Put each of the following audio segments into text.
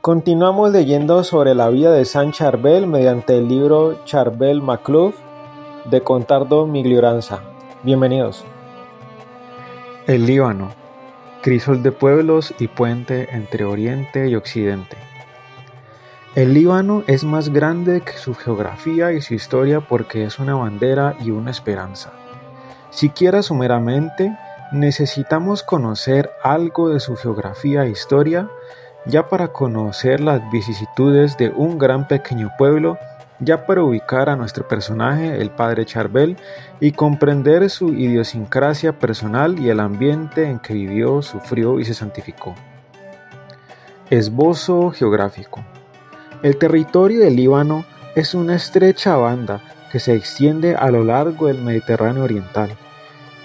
Continuamos leyendo sobre la vida de San Charbel mediante el libro Charbel Macluf de Contardo Miglioranza. Bienvenidos. El Líbano, crisol de pueblos y puente entre Oriente y Occidente. El Líbano es más grande que su geografía y su historia porque es una bandera y una esperanza. Siquiera sumeramente, necesitamos conocer algo de su geografía e historia ya para conocer las vicisitudes de un gran pequeño pueblo, ya para ubicar a nuestro personaje, el padre Charbel, y comprender su idiosincrasia personal y el ambiente en que vivió, sufrió y se santificó. Esbozo geográfico. El territorio del Líbano es una estrecha banda que se extiende a lo largo del Mediterráneo Oriental.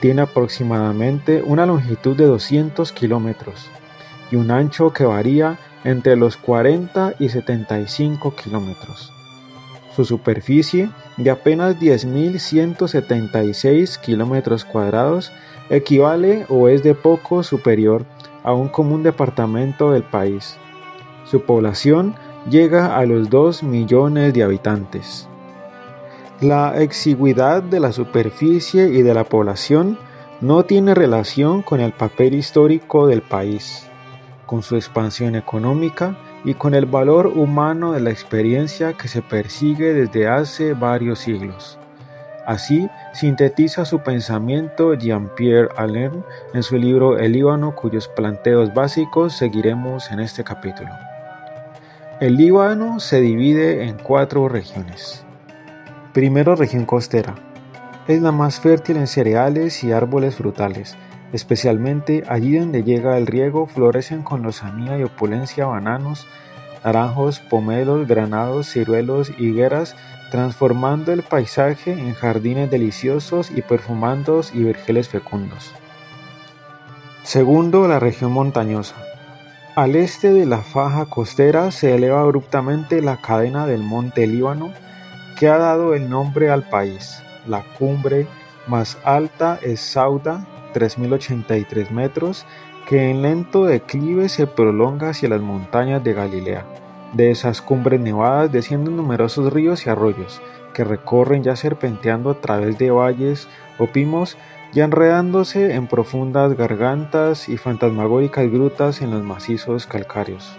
Tiene aproximadamente una longitud de 200 kilómetros y un ancho que varía entre los 40 y 75 kilómetros. Su superficie, de apenas 10.176 kilómetros cuadrados, equivale o es de poco superior a un común departamento del país. Su población llega a los 2 millones de habitantes. La exigüidad de la superficie y de la población no tiene relación con el papel histórico del país con su expansión económica y con el valor humano de la experiencia que se persigue desde hace varios siglos. Así sintetiza su pensamiento Jean-Pierre Alain en su libro El Líbano, cuyos planteos básicos seguiremos en este capítulo. El Líbano se divide en cuatro regiones. Primero, región costera. Es la más fértil en cereales y árboles frutales, Especialmente allí donde llega el riego florecen con lozanía y opulencia bananos, naranjos, pomelos, granados, ciruelos, higueras, transformando el paisaje en jardines deliciosos y perfumandos y vergeles fecundos. Segundo, la región montañosa. Al este de la faja costera se eleva abruptamente la cadena del monte Líbano, que ha dado el nombre al país. La cumbre más alta es Sauda, 3.083 metros que en lento declive se prolonga hacia las montañas de Galilea. De esas cumbres nevadas descienden numerosos ríos y arroyos, que recorren ya serpenteando a través de valles o pimos, ya enredándose en profundas gargantas y fantasmagóricas grutas en los macizos calcáreos.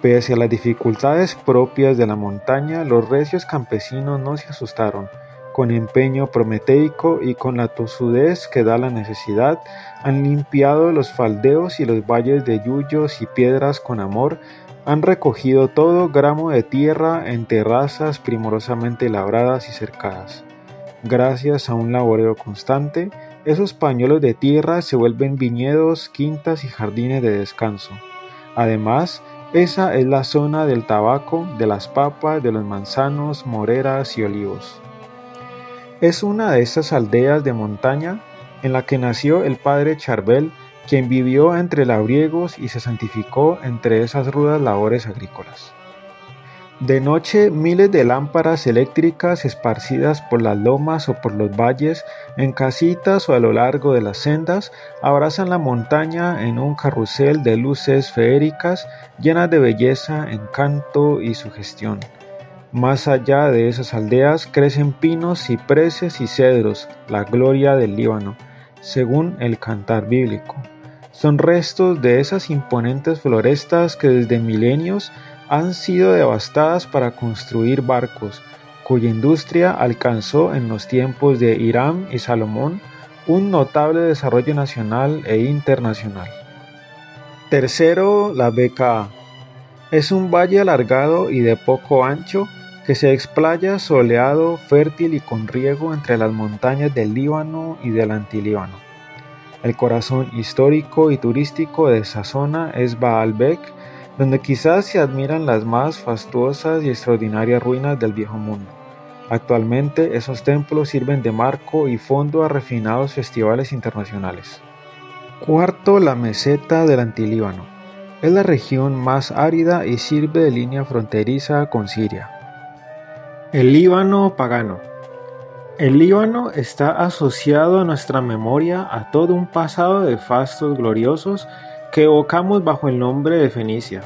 Pese a las dificultades propias de la montaña, los recios campesinos no se asustaron, con empeño prometeico y con la tosudez que da la necesidad, han limpiado los faldeos y los valles de yuyos y piedras con amor, han recogido todo gramo de tierra en terrazas primorosamente labradas y cercadas. Gracias a un laboreo constante, esos pañuelos de tierra se vuelven viñedos, quintas y jardines de descanso. Además, esa es la zona del tabaco, de las papas, de los manzanos, moreras y olivos. Es una de esas aldeas de montaña en la que nació el padre Charbel, quien vivió entre labriegos y se santificó entre esas rudas labores agrícolas. De noche miles de lámparas eléctricas esparcidas por las lomas o por los valles, en casitas o a lo largo de las sendas, abrazan la montaña en un carrusel de luces feéricas llenas de belleza, encanto y sugestión. Más allá de esas aldeas crecen pinos, cipreses y cedros, la gloria del Líbano, según el cantar bíblico. Son restos de esas imponentes florestas que desde milenios han sido devastadas para construir barcos, cuya industria alcanzó en los tiempos de Irán y Salomón un notable desarrollo nacional e internacional. Tercero, la BKA. Es un valle alargado y de poco ancho que se explaya soleado, fértil y con riego entre las montañas del Líbano y del Antilíbano. El corazón histórico y turístico de esa zona es Baalbek, donde quizás se admiran las más fastuosas y extraordinarias ruinas del viejo mundo. Actualmente esos templos sirven de marco y fondo a refinados festivales internacionales. Cuarto, la meseta del Antilíbano. Es la región más árida y sirve de línea fronteriza con Siria. El Líbano pagano. El Líbano está asociado a nuestra memoria a todo un pasado de fastos gloriosos que evocamos bajo el nombre de Fenicia.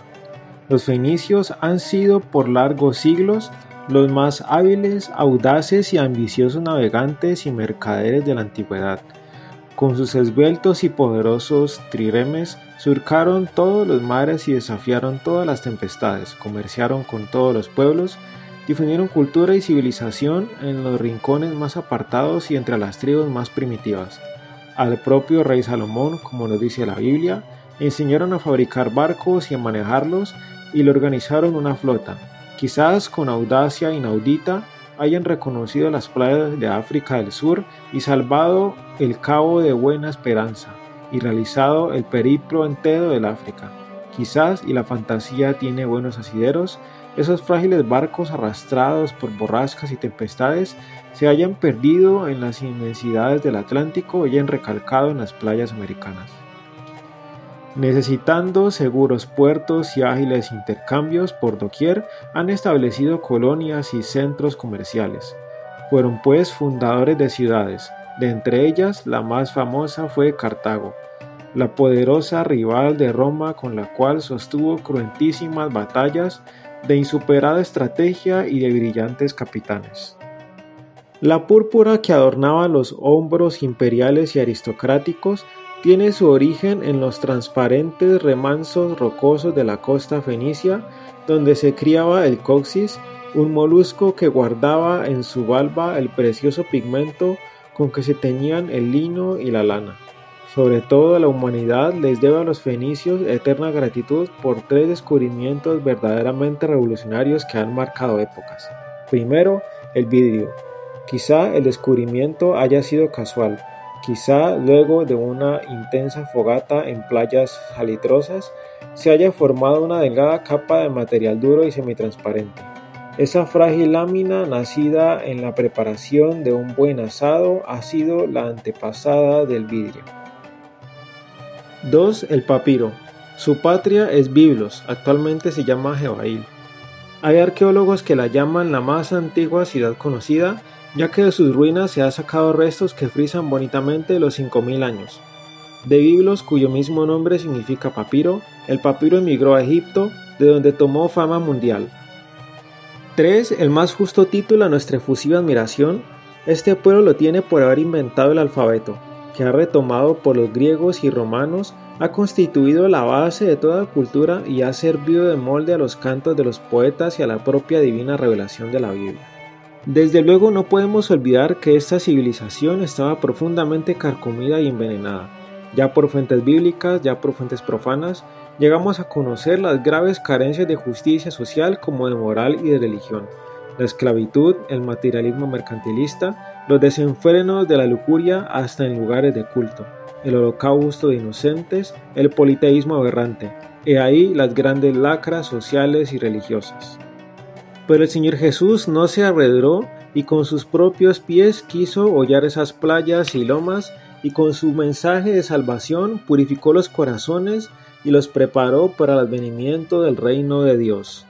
Los fenicios han sido por largos siglos los más hábiles, audaces y ambiciosos navegantes y mercaderes de la antigüedad. Con sus esbeltos y poderosos triremes surcaron todos los mares y desafiaron todas las tempestades, comerciaron con todos los pueblos, difundieron cultura y civilización en los rincones más apartados y entre las tribus más primitivas. Al propio rey Salomón, como nos dice la Biblia, enseñaron a fabricar barcos y a manejarlos y le organizaron una flota. Quizás con audacia inaudita hayan reconocido las playas de África del Sur y salvado el Cabo de Buena Esperanza y realizado el periplo entero del África. Quizás, y la fantasía tiene buenos asideros, esos frágiles barcos arrastrados por borrascas y tempestades se hayan perdido en las inmensidades del Atlántico y hayan recalcado en las playas americanas. Necesitando seguros puertos y ágiles intercambios por doquier, han establecido colonias y centros comerciales. Fueron pues fundadores de ciudades, de entre ellas la más famosa fue Cartago, la poderosa rival de Roma con la cual sostuvo cruentísimas batallas de insuperada estrategia y de brillantes capitanes. La púrpura que adornaba los hombros imperiales y aristocráticos tiene su origen en los transparentes remansos rocosos de la costa fenicia, donde se criaba el coxis, un molusco que guardaba en su valva el precioso pigmento con que se teñían el lino y la lana. Sobre todo la humanidad les debe a los fenicios eterna gratitud por tres descubrimientos verdaderamente revolucionarios que han marcado épocas. Primero, el vidrio. Quizá el descubrimiento haya sido casual, quizá luego de una intensa fogata en playas salitrosas se haya formado una delgada capa de material duro y semitransparente. Esa frágil lámina nacida en la preparación de un buen asado ha sido la antepasada del vidrio. 2. El papiro. Su patria es Biblos, actualmente se llama Jebail. Hay arqueólogos que la llaman la más antigua ciudad conocida, ya que de sus ruinas se han sacado restos que frisan bonitamente los 5000 años. De Biblos, cuyo mismo nombre significa papiro, el papiro emigró a Egipto, de donde tomó fama mundial. 3. El más justo título a nuestra efusiva admiración, este pueblo lo tiene por haber inventado el alfabeto que ha retomado por los griegos y romanos, ha constituido la base de toda cultura y ha servido de molde a los cantos de los poetas y a la propia divina revelación de la Biblia. Desde luego no podemos olvidar que esta civilización estaba profundamente carcomida y envenenada. Ya por fuentes bíblicas, ya por fuentes profanas, llegamos a conocer las graves carencias de justicia social como de moral y de religión la esclavitud, el materialismo mercantilista, los desenfrenos de la lujuria hasta en lugares de culto, el holocausto de inocentes, el politeísmo aberrante, y ahí las grandes lacras sociales y religiosas. Pero el Señor Jesús no se arredró y con sus propios pies quiso hollar esas playas y lomas y con su mensaje de salvación purificó los corazones y los preparó para el advenimiento del reino de Dios.